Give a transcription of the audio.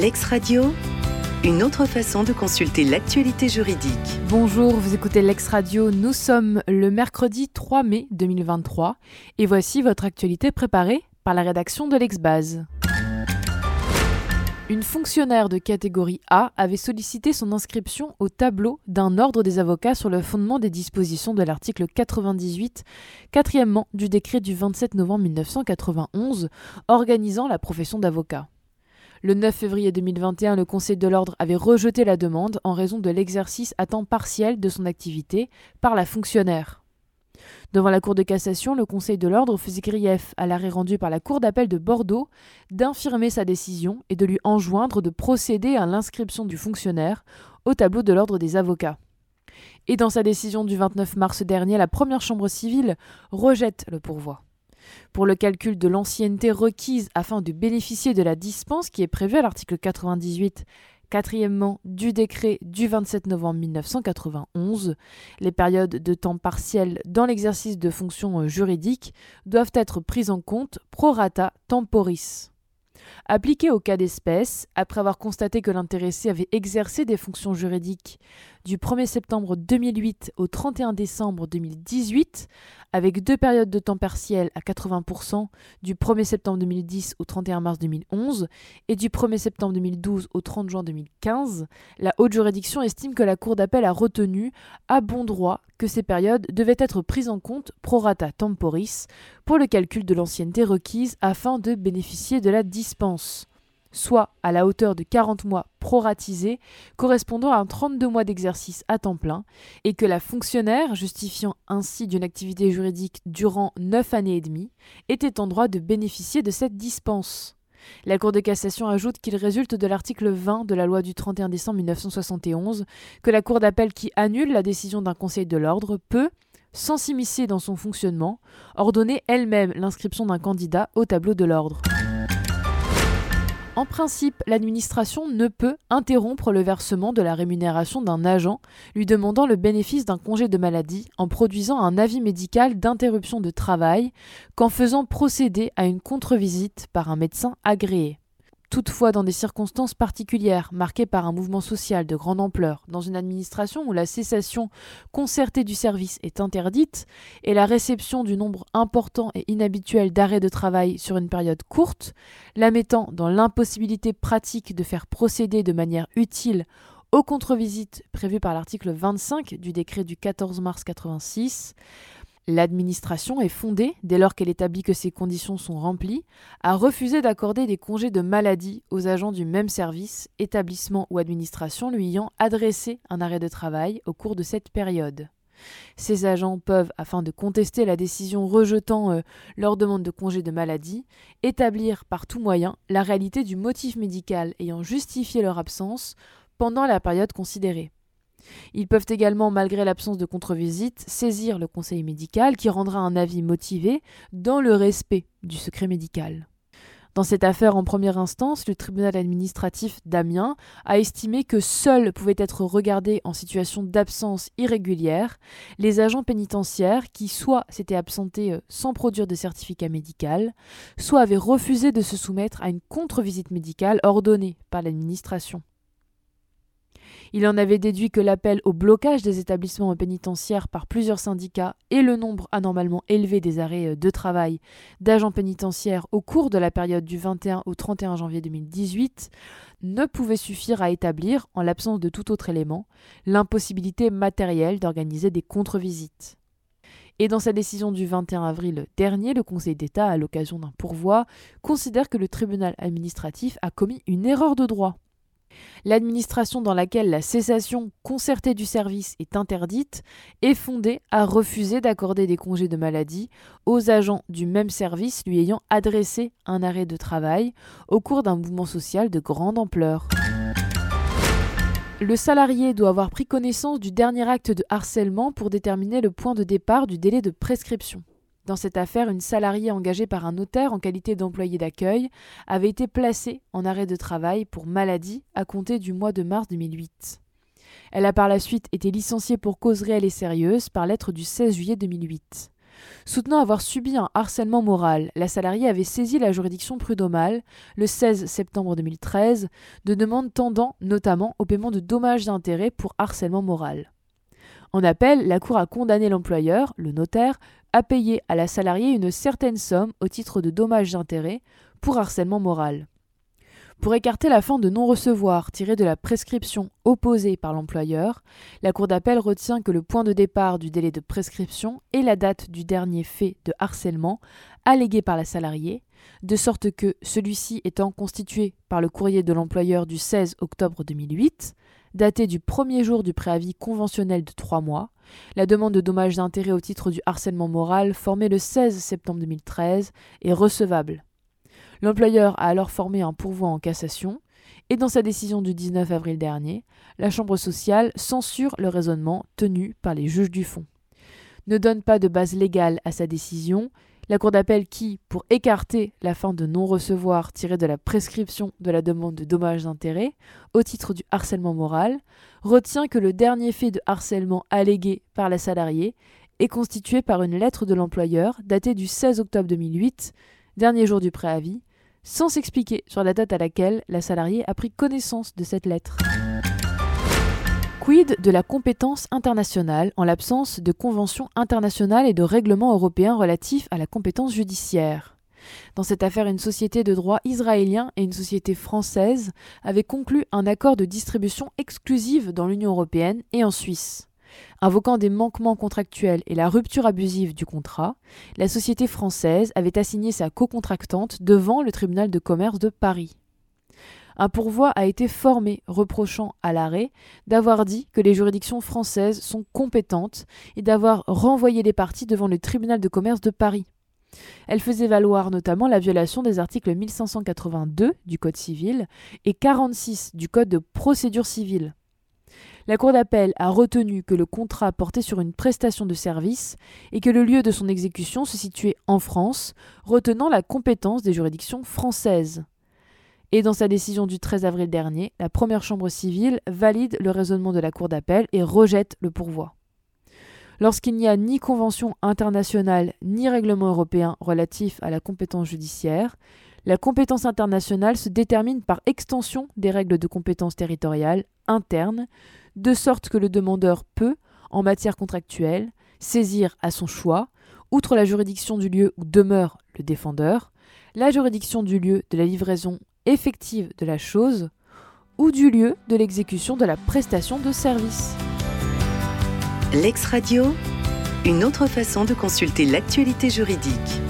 Lex Radio, une autre façon de consulter l'actualité juridique. Bonjour, vous écoutez Lex Radio, nous sommes le mercredi 3 mai 2023 et voici votre actualité préparée par la rédaction de l'Exbase. Une fonctionnaire de catégorie A avait sollicité son inscription au tableau d'un ordre des avocats sur le fondement des dispositions de l'article 98, quatrièmement du décret du 27 novembre 1991 organisant la profession d'avocat. Le 9 février 2021, le Conseil de l'ordre avait rejeté la demande en raison de l'exercice à temps partiel de son activité par la fonctionnaire. Devant la Cour de cassation, le Conseil de l'ordre faisait grief à l'arrêt rendu par la Cour d'appel de Bordeaux d'infirmer sa décision et de lui enjoindre de procéder à l'inscription du fonctionnaire au tableau de l'ordre des avocats. Et dans sa décision du 29 mars dernier, la première chambre civile rejette le pourvoi. Pour le calcul de l'ancienneté requise afin de bénéficier de la dispense qui est prévue à l'article 98 Quatrièmement, du décret du 27 novembre 1991, les périodes de temps partiel dans l'exercice de fonctions juridiques doivent être prises en compte pro rata temporis. Appliqué au cas d'espèce, après avoir constaté que l'intéressé avait exercé des fonctions juridiques du 1er septembre 2008 au 31 décembre 2018, avec deux périodes de temps partiel à 80% du 1er septembre 2010 au 31 mars 2011 et du 1er septembre 2012 au 30 juin 2015, la haute juridiction estime que la Cour d'appel a retenu à bon droit que ces périodes devaient être prises en compte pro rata temporis pour le calcul de l'ancienneté requise afin de bénéficier de la dispense soit à la hauteur de 40 mois proratisés, correspondant à 32 mois d'exercice à temps plein, et que la fonctionnaire, justifiant ainsi d'une activité juridique durant 9 années et demie, était en droit de bénéficier de cette dispense. La Cour de cassation ajoute qu'il résulte de l'article 20 de la loi du 31 décembre 1971 que la Cour d'appel qui annule la décision d'un Conseil de l'ordre peut, sans s'immiscer dans son fonctionnement, ordonner elle-même l'inscription d'un candidat au tableau de l'ordre. En principe, l'administration ne peut interrompre le versement de la rémunération d'un agent lui demandant le bénéfice d'un congé de maladie en produisant un avis médical d'interruption de travail qu'en faisant procéder à une contre-visite par un médecin agréé. Toutefois, dans des circonstances particulières, marquées par un mouvement social de grande ampleur, dans une administration où la cessation concertée du service est interdite et la réception du nombre important et inhabituel d'arrêts de travail sur une période courte, la mettant dans l'impossibilité pratique de faire procéder de manière utile aux contre-visites prévues par l'article 25 du décret du 14 mars 86, L'administration est fondée, dès lors qu'elle établit que ces conditions sont remplies, à refuser d'accorder des congés de maladie aux agents du même service, établissement ou administration lui ayant adressé un arrêt de travail au cours de cette période. Ces agents peuvent, afin de contester la décision rejetant euh, leur demande de congé de maladie, établir par tout moyen la réalité du motif médical ayant justifié leur absence pendant la période considérée. Ils peuvent également, malgré l'absence de contre-visite, saisir le conseil médical qui rendra un avis motivé dans le respect du secret médical. Dans cette affaire en première instance, le tribunal administratif d'Amiens a estimé que seuls pouvaient être regardés en situation d'absence irrégulière les agents pénitentiaires qui soit s'étaient absentés euh, sans produire de certificat médical, soit avaient refusé de se soumettre à une contre-visite médicale ordonnée par l'administration. Il en avait déduit que l'appel au blocage des établissements pénitentiaires par plusieurs syndicats et le nombre anormalement élevé des arrêts euh, de travail d'agents pénitentiaires au cours de la période du 21 au 31 janvier 2018 ne pouvaient suffire à établir, en l'absence de tout autre élément, l'impossibilité matérielle d'organiser des contre-visites. Et dans sa décision du 21 avril dernier, le Conseil d'État, à l'occasion d'un pourvoi, considère que le tribunal administratif a commis une erreur de droit. L'administration dans laquelle la cessation concertée du service est interdite est fondée à refuser d'accorder des congés de maladie aux agents du même service lui ayant adressé un arrêt de travail au cours d'un mouvement social de grande ampleur. Le salarié doit avoir pris connaissance du dernier acte de harcèlement pour déterminer le point de départ du délai de prescription. Dans cette affaire, une salariée engagée par un notaire en qualité d'employé d'accueil avait été placée en arrêt de travail pour maladie à compter du mois de mars 2008. Elle a par la suite été licenciée pour cause réelle et sérieuse par lettre du 16 juillet 2008. Soutenant avoir subi un harcèlement moral, la salariée avait saisi la juridiction prud'homale le 16 septembre 2013 de demandes tendant notamment au paiement de dommages et intérêts pour harcèlement moral. En appel, la Cour a condamné l'employeur, le notaire, à payer à la salariée une certaine somme au titre de dommages et intérêts pour harcèlement moral. Pour écarter la fin de non-recevoir tirée de la prescription opposée par l'employeur, la Cour d'appel retient que le point de départ du délai de prescription est la date du dernier fait de harcèlement allégué par la salariée, de sorte que, celui-ci étant constitué par le courrier de l'employeur du 16 octobre 2008, daté du premier jour du préavis conventionnel de trois mois, la demande de dommages d'intérêt au titre du harcèlement moral formée le 16 septembre 2013 est recevable L'employeur a alors formé un pourvoi en cassation, et dans sa décision du 19 avril dernier, la Chambre sociale censure le raisonnement tenu par les juges du fond. Ne donne pas de base légale à sa décision, la Cour d'appel qui, pour écarter la fin de non-recevoir tirée de la prescription de la demande de dommages d'intérêt au titre du harcèlement moral, retient que le dernier fait de harcèlement allégué par la salariée est constitué par une lettre de l'employeur datée du 16 octobre 2008, dernier jour du préavis, sans s'expliquer sur la date à laquelle la salariée a pris connaissance de cette lettre. Quid de la compétence internationale en l'absence de conventions internationales et de règlements européens relatifs à la compétence judiciaire? Dans cette affaire, une société de droit israélien et une société française avaient conclu un accord de distribution exclusive dans l'Union européenne et en Suisse. Invoquant des manquements contractuels et la rupture abusive du contrat, la société française avait assigné sa co-contractante devant le tribunal de commerce de Paris. Un pourvoi a été formé reprochant à l'arrêt d'avoir dit que les juridictions françaises sont compétentes et d'avoir renvoyé les parties devant le tribunal de commerce de Paris. Elle faisait valoir notamment la violation des articles 1582 du Code civil et 46 du Code de procédure civile. La Cour d'appel a retenu que le contrat portait sur une prestation de service et que le lieu de son exécution se situait en France, retenant la compétence des juridictions françaises. Et dans sa décision du 13 avril dernier, la première chambre civile valide le raisonnement de la Cour d'appel et rejette le pourvoi. Lorsqu'il n'y a ni convention internationale ni règlement européen relatif à la compétence judiciaire, la compétence internationale se détermine par extension des règles de compétence territoriale internes, de sorte que le demandeur peut, en matière contractuelle, saisir à son choix, outre la juridiction du lieu où demeure le défendeur, la juridiction du lieu de la livraison effective de la chose ou du lieu de l'exécution de la prestation de service. L'ex-radio, une autre façon de consulter l'actualité juridique.